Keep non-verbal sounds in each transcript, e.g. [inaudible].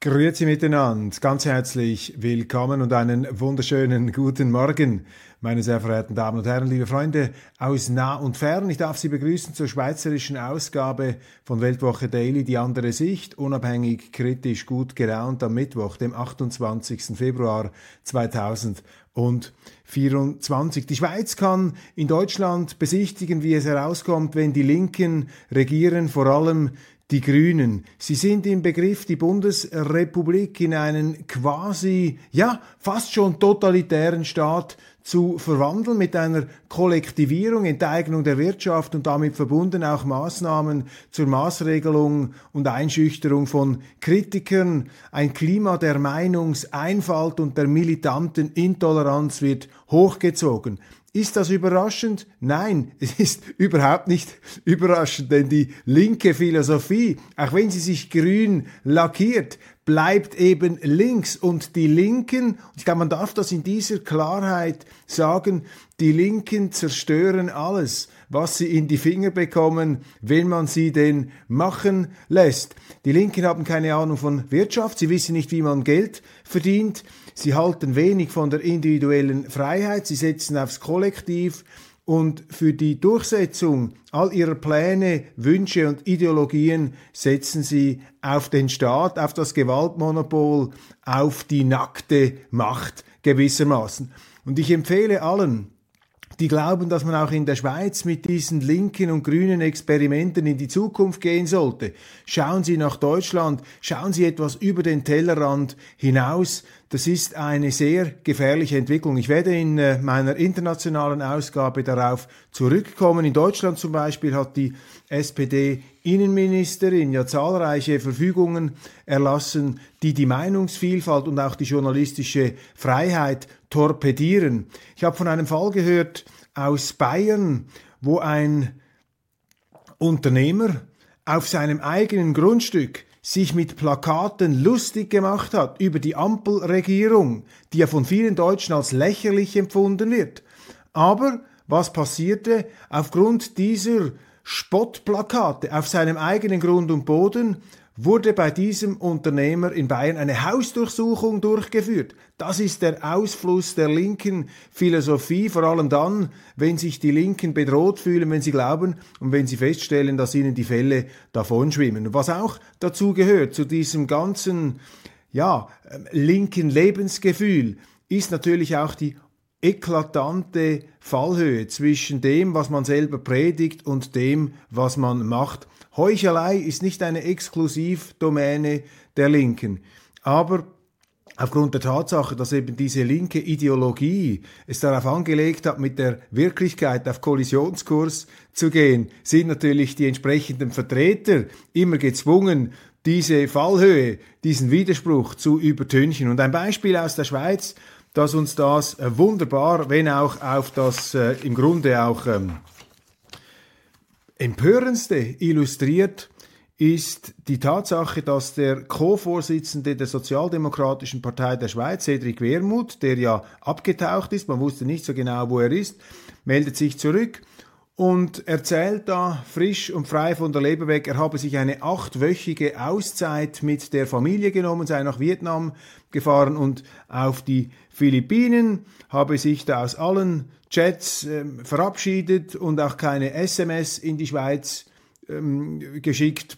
Grüezi miteinander, ganz herzlich willkommen und einen wunderschönen guten Morgen, meine sehr verehrten Damen und Herren, liebe Freunde aus nah und fern. Ich darf Sie begrüßen zur schweizerischen Ausgabe von Weltwoche Daily, die andere Sicht, unabhängig, kritisch, gut gelaunt am Mittwoch, dem 28. Februar 2024. Die Schweiz kann in Deutschland besichtigen, wie es herauskommt, wenn die Linken regieren, vor allem die Grünen. Sie sind im Begriff, die Bundesrepublik in einen quasi, ja, fast schon totalitären Staat zu verwandeln mit einer Kollektivierung, Enteignung der Wirtschaft und damit verbunden auch Maßnahmen zur Maßregelung und Einschüchterung von Kritikern. Ein Klima der Meinungseinfalt und der militanten Intoleranz wird hochgezogen. Ist das überraschend? Nein, [laughs] es ist überhaupt nicht überraschend, denn die linke Philosophie, auch wenn sie sich grün lackiert, bleibt eben links. Und die Linken, ich glaube, man darf das in dieser Klarheit sagen, die Linken zerstören alles, was sie in die Finger bekommen, wenn man sie denn machen lässt. Die Linken haben keine Ahnung von Wirtschaft, sie wissen nicht, wie man Geld verdient, sie halten wenig von der individuellen Freiheit, sie setzen aufs Kollektiv, und für die Durchsetzung all ihrer Pläne, Wünsche und Ideologien setzen sie auf den Staat, auf das Gewaltmonopol, auf die nackte Macht gewissermaßen. Und ich empfehle allen, die glauben, dass man auch in der Schweiz mit diesen linken und grünen Experimenten in die Zukunft gehen sollte. Schauen Sie nach Deutschland, schauen Sie etwas über den Tellerrand hinaus. Das ist eine sehr gefährliche Entwicklung. Ich werde in äh, meiner internationalen Ausgabe darauf zurückkommen. In Deutschland zum Beispiel hat die SPD Innenministerin ja zahlreiche Verfügungen erlassen, die die Meinungsvielfalt und auch die journalistische Freiheit torpedieren. Ich habe von einem Fall gehört aus Bayern, wo ein Unternehmer auf seinem eigenen Grundstück sich mit Plakaten lustig gemacht hat über die Ampelregierung, die ja von vielen Deutschen als lächerlich empfunden wird. Aber was passierte? Aufgrund dieser Spottplakate auf seinem eigenen Grund und Boden wurde bei diesem Unternehmer in Bayern eine Hausdurchsuchung durchgeführt. Das ist der Ausfluss der linken Philosophie, vor allem dann, wenn sich die Linken bedroht fühlen, wenn sie glauben und wenn sie feststellen, dass ihnen die Fälle davonschwimmen. Was auch dazu gehört, zu diesem ganzen, ja, ähm, linken Lebensgefühl, ist natürlich auch die eklatante Fallhöhe zwischen dem, was man selber predigt und dem, was man macht. Heuchelei ist nicht eine Exklusivdomäne der Linken. Aber aufgrund der Tatsache, dass eben diese linke Ideologie es darauf angelegt hat, mit der Wirklichkeit auf Kollisionskurs zu gehen, sind natürlich die entsprechenden Vertreter immer gezwungen, diese Fallhöhe, diesen Widerspruch zu übertünchen. Und ein Beispiel aus der Schweiz, das uns das wunderbar, wenn auch auf das äh, im Grunde auch ähm, empörendste illustriert ist die Tatsache, dass der Co-Vorsitzende der Sozialdemokratischen Partei der Schweiz, Cedric Wermuth, der ja abgetaucht ist, man wusste nicht so genau, wo er ist, meldet sich zurück und erzählt da frisch und frei von der Leber weg, er habe sich eine achtwöchige Auszeit mit der Familie genommen, sei nach Vietnam gefahren und auf die Philippinen, habe sich da aus allen Chats äh, verabschiedet und auch keine SMS in die Schweiz ähm, geschickt,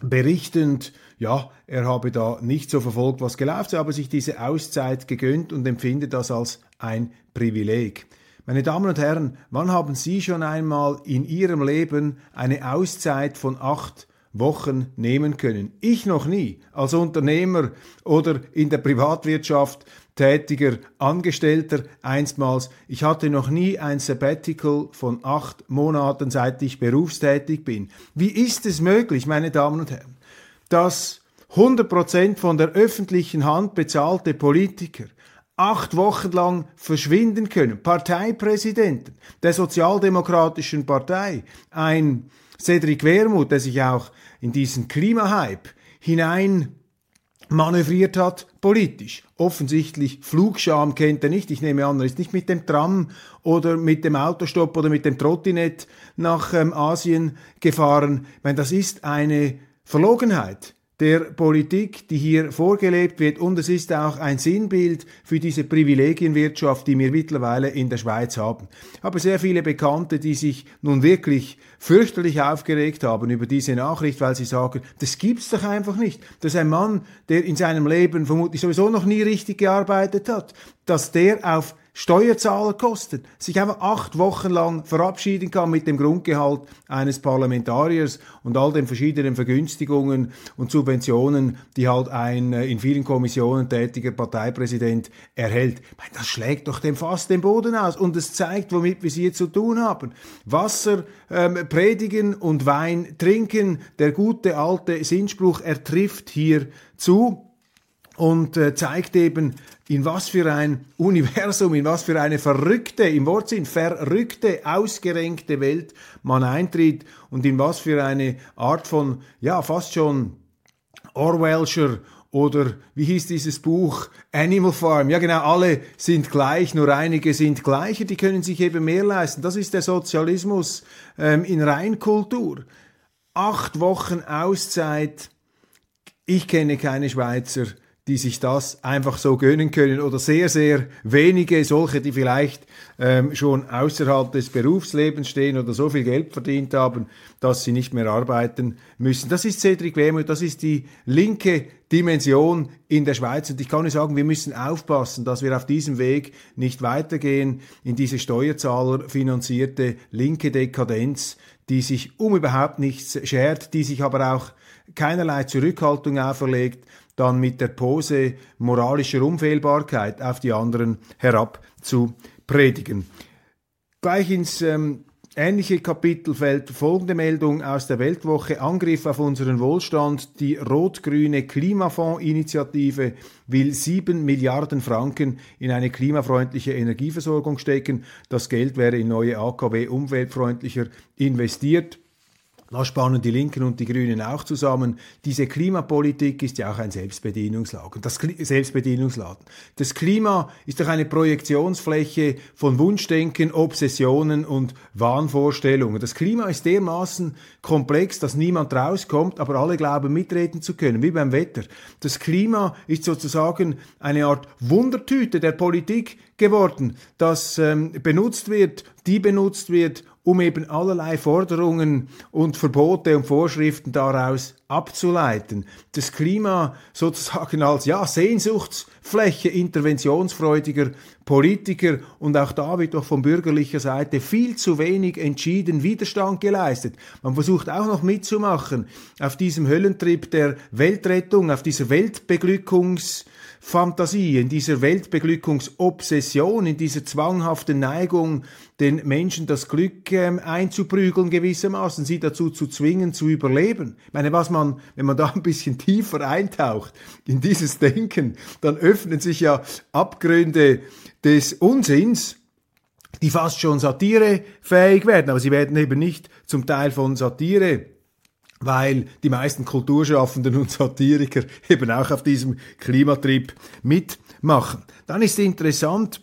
berichtend, ja, er habe da nicht so verfolgt, was gelaufen ist, aber sich diese Auszeit gegönnt und empfindet das als ein Privileg. Meine Damen und Herren, wann haben Sie schon einmal in Ihrem Leben eine Auszeit von acht Wochen nehmen können? Ich noch nie. Als Unternehmer oder in der Privatwirtschaft tätiger Angestellter einstmals. Ich hatte noch nie ein Sabbatical von acht Monaten, seit ich berufstätig bin. Wie ist es möglich, meine Damen und Herren, dass 100% von der öffentlichen Hand bezahlte Politiker acht Wochen lang verschwinden können. Parteipräsidenten der Sozialdemokratischen Partei, ein Cedric Wermuth, der sich auch in diesen Klimahype hinein manövriert hat, politisch. Offensichtlich Flugscham kennt er nicht. Ich nehme an, er ist nicht mit dem Tram oder mit dem Autostopp oder mit dem Trottinett nach ähm, Asien gefahren. Ich meine, das ist eine Verlogenheit der Politik, die hier vorgelebt wird. Und es ist auch ein Sinnbild für diese Privilegienwirtschaft, die wir mittlerweile in der Schweiz haben. Ich habe sehr viele Bekannte, die sich nun wirklich fürchterlich aufgeregt haben über diese Nachricht, weil sie sagen, das gibt's doch einfach nicht. Dass ein Mann, der in seinem Leben vermutlich sowieso noch nie richtig gearbeitet hat, dass der auf Steuerzahler kostet, sich einfach acht Wochen lang verabschieden kann mit dem Grundgehalt eines Parlamentariers und all den verschiedenen Vergünstigungen und Subventionen, die halt ein äh, in vielen Kommissionen tätiger Parteipräsident erhält. Das schlägt doch dem fast den Boden aus und es zeigt, womit wir es hier zu tun haben. Wasser ähm, predigen und Wein trinken, der gute alte Sinnspruch, er trifft hier zu und äh, zeigt eben, in was für ein Universum, in was für eine verrückte, im Wortsinn verrückte, ausgerenkte Welt man eintritt und in was für eine Art von, ja, fast schon Orwellscher oder wie hieß dieses Buch? Animal Farm. Ja genau, alle sind gleich, nur einige sind gleicher, die können sich eben mehr leisten. Das ist der Sozialismus ähm, in Reinkultur. Acht Wochen Auszeit. Ich kenne keine Schweizer, die sich das einfach so gönnen können oder sehr, sehr wenige, solche, die vielleicht ähm, schon außerhalb des Berufslebens stehen oder so viel Geld verdient haben, dass sie nicht mehr arbeiten müssen. Das ist Cedric Wermuth, das ist die linke Dimension in der Schweiz. Und ich kann nur sagen, wir müssen aufpassen, dass wir auf diesem Weg nicht weitergehen in diese steuerzahlerfinanzierte linke Dekadenz, die sich um überhaupt nichts schert, die sich aber auch keinerlei Zurückhaltung auferlegt, dann mit der Pose moralischer Unfehlbarkeit auf die anderen herab zu predigen. Gleich ins ähm, ähnliche Kapitel fällt folgende Meldung aus der Weltwoche. Angriff auf unseren Wohlstand. Die rot-grüne Klimafondsinitiative will sieben Milliarden Franken in eine klimafreundliche Energieversorgung stecken. Das Geld wäre in neue AKW umweltfreundlicher investiert. Da spannen die Linken und die Grünen auch zusammen. Diese Klimapolitik ist ja auch ein Selbstbedienungsladen. Das, Selbstbedienungsladen. das Klima ist doch eine Projektionsfläche von Wunschdenken, Obsessionen und Wahnvorstellungen. Das Klima ist dermaßen komplex, dass niemand rauskommt, aber alle glauben mitreden zu können, wie beim Wetter. Das Klima ist sozusagen eine Art Wundertüte der Politik geworden, das ähm, benutzt wird, die benutzt wird, um eben allerlei Forderungen und Verbote und Vorschriften daraus abzuleiten. Das Klima sozusagen als ja, Sehnsuchtsfläche interventionsfreudiger Politiker und auch da wird doch von bürgerlicher Seite viel zu wenig entschieden Widerstand geleistet. Man versucht auch noch mitzumachen auf diesem Höllentrip der Weltrettung, auf dieser Weltbeglückungs Fantasie, in dieser Weltbeglückungsobsession, in dieser zwanghaften Neigung, den Menschen das Glück ähm, einzuprügeln gewissermaßen, sie dazu zu zwingen, zu überleben. Ich meine, was man, wenn man da ein bisschen tiefer eintaucht in dieses Denken, dann öffnen sich ja Abgründe des Unsinns, die fast schon satirefähig werden, aber sie werden eben nicht zum Teil von Satire weil die meisten Kulturschaffenden und Satiriker [laughs] eben auch auf diesem Klimatrip mitmachen. Dann ist interessant,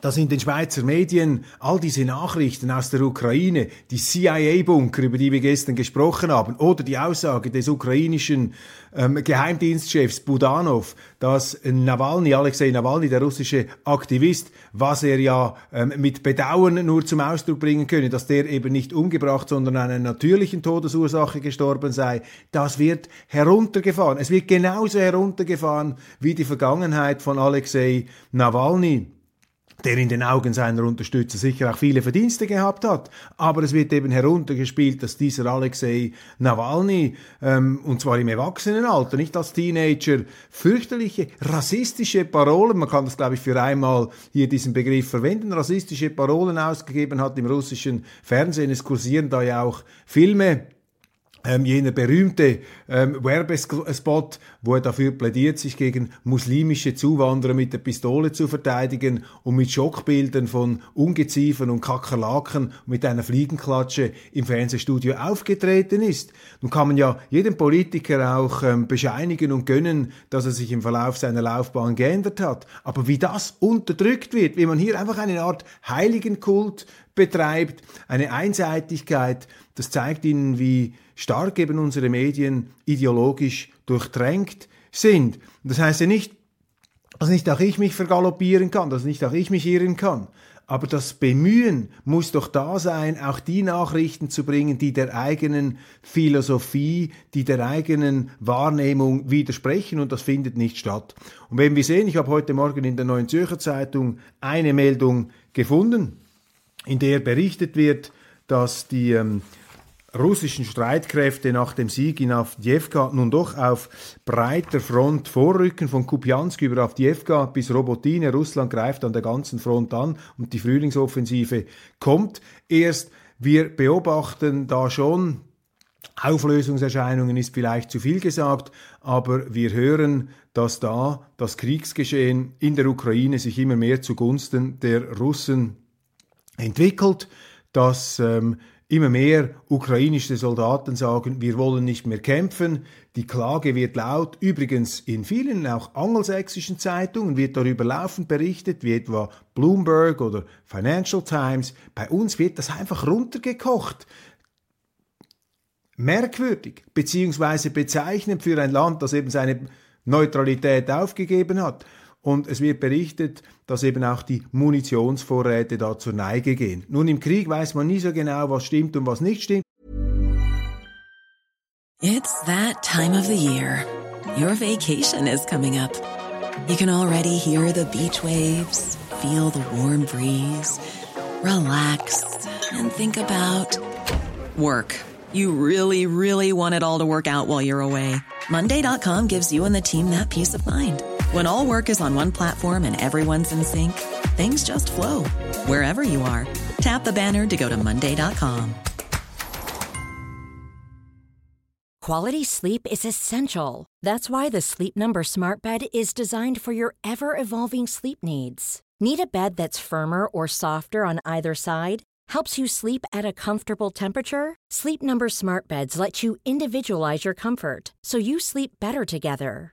dass in den Schweizer Medien all diese Nachrichten aus der Ukraine, die CIA-Bunker, über die wir gestern gesprochen haben, oder die Aussage des ukrainischen ähm, Geheimdienstchefs Budanov, dass Nawalny, Alexei Nawalny, der russische Aktivist, was er ja ähm, mit Bedauern nur zum Ausdruck bringen könne, dass der eben nicht umgebracht, sondern an einer natürlichen Todesursache gestorben sei, das wird heruntergefahren. Es wird genauso heruntergefahren wie die Vergangenheit von Alexei Nawalny. Der in den Augen seiner Unterstützer sicher auch viele Verdienste gehabt hat. Aber es wird eben heruntergespielt, dass dieser Alexei Nawalny, ähm, und zwar im Erwachsenenalter, nicht als Teenager, fürchterliche rassistische Parolen, man kann das glaube ich für einmal hier diesen Begriff verwenden, rassistische Parolen ausgegeben hat im russischen Fernsehen. Es kursieren da ja auch Filme ähm, jener berühmte ähm, Werbespot, wo er dafür plädiert, sich gegen muslimische Zuwanderer mit der Pistole zu verteidigen und mit Schockbildern von Ungeziefern und Kakerlaken mit einer Fliegenklatsche im Fernsehstudio aufgetreten ist. Nun kann man ja jedem Politiker auch ähm, bescheinigen und gönnen, dass er sich im Verlauf seiner Laufbahn geändert hat. Aber wie das unterdrückt wird, wie man hier einfach eine Art Heiligenkult betreibt, eine Einseitigkeit, das zeigt Ihnen, wie stark eben unsere Medien ideologisch durchtränkt sind. Das heißt ja nicht, dass nicht auch ich mich vergaloppieren kann, dass nicht auch ich mich irren kann. Aber das Bemühen muss doch da sein, auch die Nachrichten zu bringen, die der eigenen Philosophie, die der eigenen Wahrnehmung widersprechen und das findet nicht statt. Und wenn wir sehen, ich habe heute Morgen in der Neuen Zürcher Zeitung eine Meldung gefunden, in der berichtet wird, dass die ähm, russischen Streitkräfte nach dem Sieg in Avdiivka nun doch auf breiter Front vorrücken, von Kupiansk über Avdiivka bis Robotine. Russland greift an der ganzen Front an und die Frühlingsoffensive kommt erst. Wir beobachten da schon Auflösungserscheinungen ist vielleicht zu viel gesagt, aber wir hören, dass da das Kriegsgeschehen in der Ukraine sich immer mehr zugunsten der Russen entwickelt, dass ähm, Immer mehr ukrainische Soldaten sagen, wir wollen nicht mehr kämpfen. Die Klage wird laut. Übrigens in vielen auch angelsächsischen Zeitungen wird darüber laufend berichtet, wie etwa Bloomberg oder Financial Times. Bei uns wird das einfach runtergekocht. Merkwürdig, beziehungsweise bezeichnend für ein Land, das eben seine Neutralität aufgegeben hat. Und es wird berichtet, dass eben auch die Munitionsvorräte da zur Neige gehen. Nun, im Krieg weiß man nie so genau, was stimmt und was nicht stimmt. It's that time of the year. Your vacation is coming up. You can already hear the beach waves, feel the warm breeze, relax and think about work. You really, really want it all to work out while you're away. Monday.com gives you and the team that peace of mind. When all work is on one platform and everyone's in sync, things just flow wherever you are. Tap the banner to go to Monday.com. Quality sleep is essential. That's why the Sleep Number Smart Bed is designed for your ever evolving sleep needs. Need a bed that's firmer or softer on either side? Helps you sleep at a comfortable temperature? Sleep Number Smart Beds let you individualize your comfort so you sleep better together.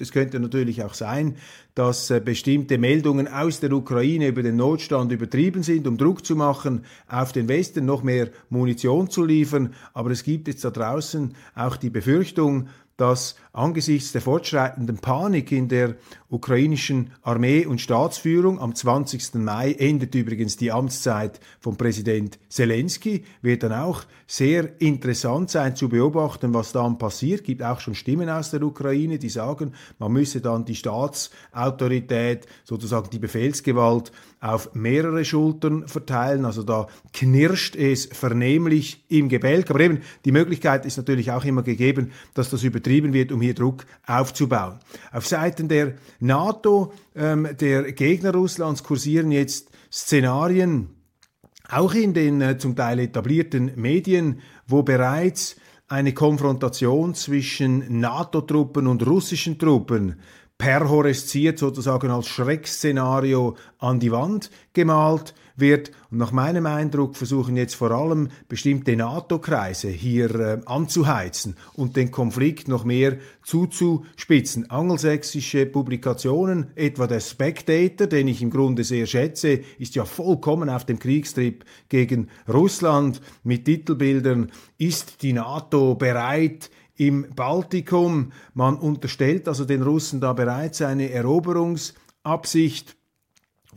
Es könnte natürlich auch sein, dass äh, bestimmte Meldungen aus der Ukraine über den Notstand übertrieben sind, um Druck zu machen, auf den Westen noch mehr Munition zu liefern. Aber es gibt jetzt da draußen auch die Befürchtung, dass angesichts der fortschreitenden Panik in der ukrainischen Armee und Staatsführung am 20. Mai endet übrigens die Amtszeit von Präsident Zelensky, wird dann auch sehr interessant sein zu beobachten, was dann passiert. Gibt auch schon Stimmen aus der Ukraine, die sagen, man müsse dann die Staatsautorität, sozusagen die Befehlsgewalt auf mehrere Schultern verteilen. Also da knirscht es vernehmlich im Gebälk. Aber eben die Möglichkeit ist natürlich auch immer gegeben, dass das übertrieben wird, um hier Druck aufzubauen. Auf Seiten der NATO, ähm, der Gegner Russlands, kursieren jetzt Szenarien, auch in den äh, zum Teil etablierten Medien, wo bereits eine Konfrontation zwischen NATO-Truppen und russischen Truppen perhorresziert, sozusagen als Schreckszenario an die Wand gemalt wird. Und nach meinem Eindruck versuchen jetzt vor allem bestimmte NATO-Kreise hier äh, anzuheizen und den Konflikt noch mehr zuzuspitzen. Angelsächsische Publikationen, etwa der Spectator, den ich im Grunde sehr schätze, ist ja vollkommen auf dem Kriegstrip gegen Russland mit Titelbildern, ist die NATO bereit, im Baltikum. Man unterstellt also den Russen da bereits eine Eroberungsabsicht.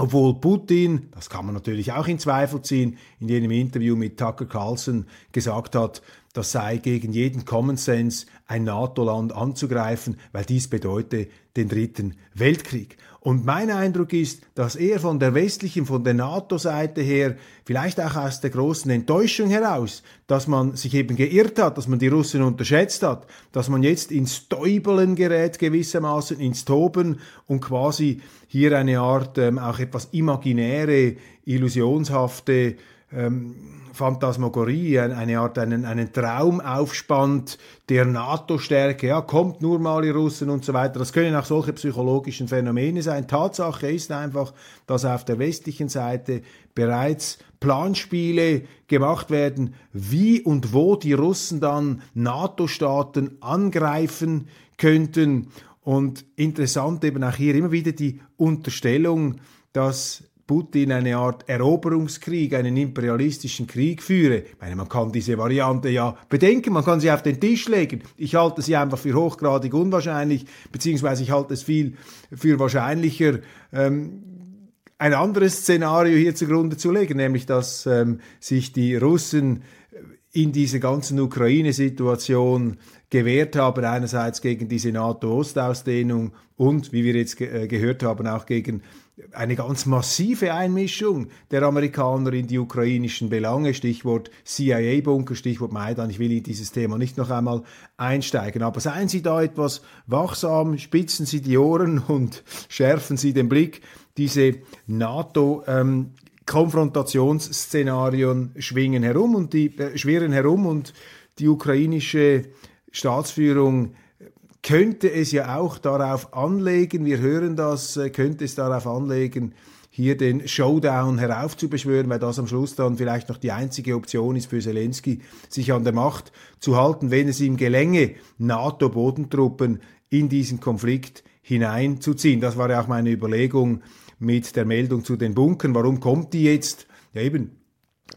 Obwohl Putin, das kann man natürlich auch in Zweifel ziehen, in jenem Interview mit Tucker Carlson gesagt hat, das sei gegen jeden Common Sense ein NATO-Land anzugreifen, weil dies bedeute den dritten Weltkrieg. Und mein Eindruck ist, dass er von der westlichen, von der NATO-Seite her, vielleicht auch aus der großen Enttäuschung heraus, dass man sich eben geirrt hat, dass man die Russen unterschätzt hat, dass man jetzt ins Täubeln gerät gewissermaßen, ins Toben und quasi hier eine Art ähm, auch etwas imaginäre, illusionshafte ähm, Phantasmagorie, eine Art einen, einen Traum aufspannt der NATO-Stärke, ja, kommt nur mal die Russen und so weiter. Das können auch solche psychologischen Phänomene sein. Tatsache ist einfach, dass auf der westlichen Seite bereits Planspiele gemacht werden, wie und wo die Russen dann NATO-Staaten angreifen könnten. Und interessant eben auch hier immer wieder die Unterstellung, dass Putin eine Art Eroberungskrieg, einen imperialistischen Krieg führe. Ich meine, man kann diese Variante ja bedenken, man kann sie auf den Tisch legen. Ich halte sie einfach für hochgradig unwahrscheinlich, beziehungsweise ich halte es viel für wahrscheinlicher, ähm, ein anderes Szenario hier zugrunde zu legen, nämlich dass ähm, sich die Russen in dieser ganzen Ukraine-Situation gewehrt haben, einerseits gegen diese NATO-Ostausdehnung und, wie wir jetzt ge äh, gehört haben, auch gegen eine ganz massive Einmischung der Amerikaner in die ukrainischen Belange, Stichwort CIA-Bunker, Stichwort Maidan. Ich will in dieses Thema nicht noch einmal einsteigen, aber seien Sie da etwas wachsam, spitzen Sie die Ohren [laughs] und schärfen Sie den Blick. Diese NATO ähm, Konfrontationsszenarien schwingen herum und die äh, schwirren herum und die ukrainische Staatsführung könnte es ja auch darauf anlegen, wir hören das, äh, könnte es darauf anlegen, hier den Showdown heraufzubeschwören, weil das am Schluss dann vielleicht noch die einzige Option ist für Zelensky, sich an der Macht zu halten, wenn es ihm gelänge, NATO-Bodentruppen in diesen Konflikt hineinzuziehen. Das war ja auch meine Überlegung mit der Meldung zu den Bunkern. Warum kommt die jetzt? Ja eben,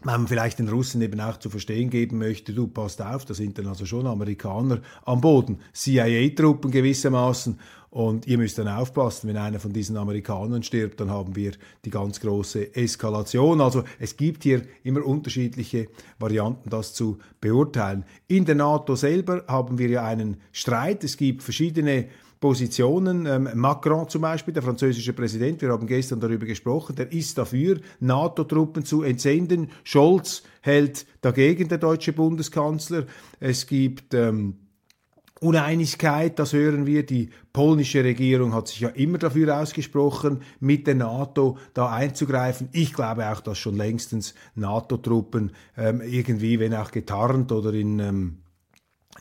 man vielleicht den Russen eben auch zu verstehen geben möchte, du passt auf, da sind dann also schon Amerikaner am Boden, CIA-Truppen gewissermaßen und ihr müsst dann aufpassen, wenn einer von diesen Amerikanern stirbt, dann haben wir die ganz große Eskalation. Also es gibt hier immer unterschiedliche Varianten, das zu beurteilen. In der NATO selber haben wir ja einen Streit. Es gibt verschiedene Positionen. Ähm, Macron zum Beispiel, der französische Präsident, wir haben gestern darüber gesprochen, der ist dafür, NATO-Truppen zu entsenden. Scholz hält dagegen, der deutsche Bundeskanzler. Es gibt ähm, Uneinigkeit, das hören wir. Die polnische Regierung hat sich ja immer dafür ausgesprochen, mit der NATO da einzugreifen. Ich glaube auch, dass schon längstens NATO-Truppen ähm, irgendwie, wenn auch getarnt oder in ähm,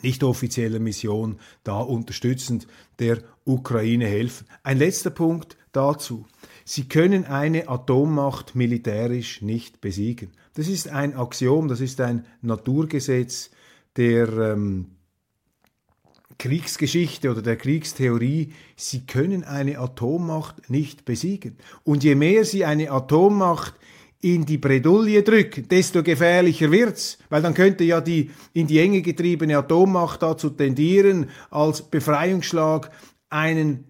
nicht offizieller Mission da unterstützend der Ukraine helfen. Ein letzter Punkt dazu. Sie können eine Atommacht militärisch nicht besiegen. Das ist ein Axiom, das ist ein Naturgesetz der ähm, Kriegsgeschichte oder der Kriegstheorie. Sie können eine Atommacht nicht besiegen. Und je mehr Sie eine Atommacht in die Bredouille drücken, desto gefährlicher wird's, weil dann könnte ja die in die Enge getriebene Atommacht dazu tendieren, als Befreiungsschlag einen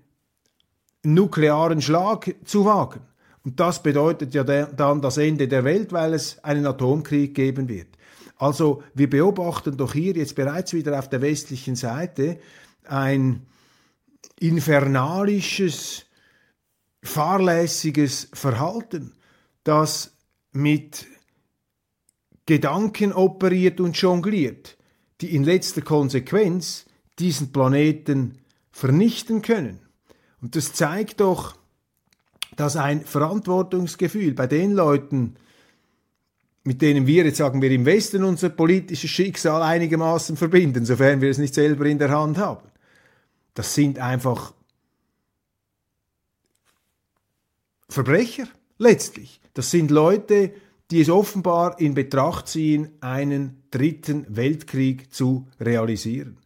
nuklearen Schlag zu wagen. Und das bedeutet ja dann das Ende der Welt, weil es einen Atomkrieg geben wird. Also wir beobachten doch hier jetzt bereits wieder auf der westlichen Seite ein infernalisches, fahrlässiges Verhalten, das mit Gedanken operiert und jongliert, die in letzter Konsequenz diesen Planeten vernichten können. Und das zeigt doch, dass ein Verantwortungsgefühl bei den Leuten, mit denen wir jetzt sagen wir im Westen unser politisches Schicksal einigermaßen verbinden, sofern wir es nicht selber in der Hand haben, das sind einfach Verbrecher letztlich. Das sind Leute, die es offenbar in Betracht ziehen, einen dritten Weltkrieg zu realisieren.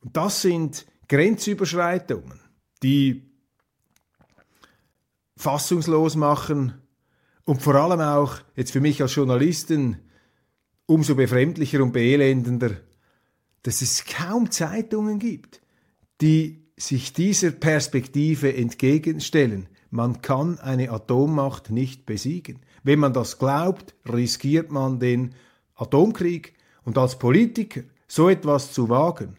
Und das sind Grenzüberschreitungen, die fassungslos machen und vor allem auch jetzt für mich als Journalisten umso befremdlicher und beelendender, dass es kaum Zeitungen gibt, die sich dieser Perspektive entgegenstellen. Man kann eine Atommacht nicht besiegen. Wenn man das glaubt, riskiert man den Atomkrieg. Und als Politiker so etwas zu wagen,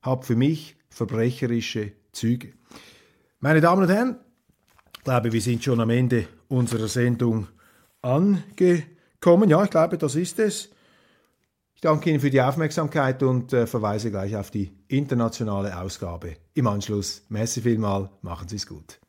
hat für mich verbrecherische Züge. Meine Damen und Herren, ich glaube, wir sind schon am Ende unserer Sendung angekommen. Ja, ich glaube, das ist es. Ich danke Ihnen für die Aufmerksamkeit und äh, verweise gleich auf die internationale Ausgabe im Anschluss. Merci vielmal, machen Sie es gut.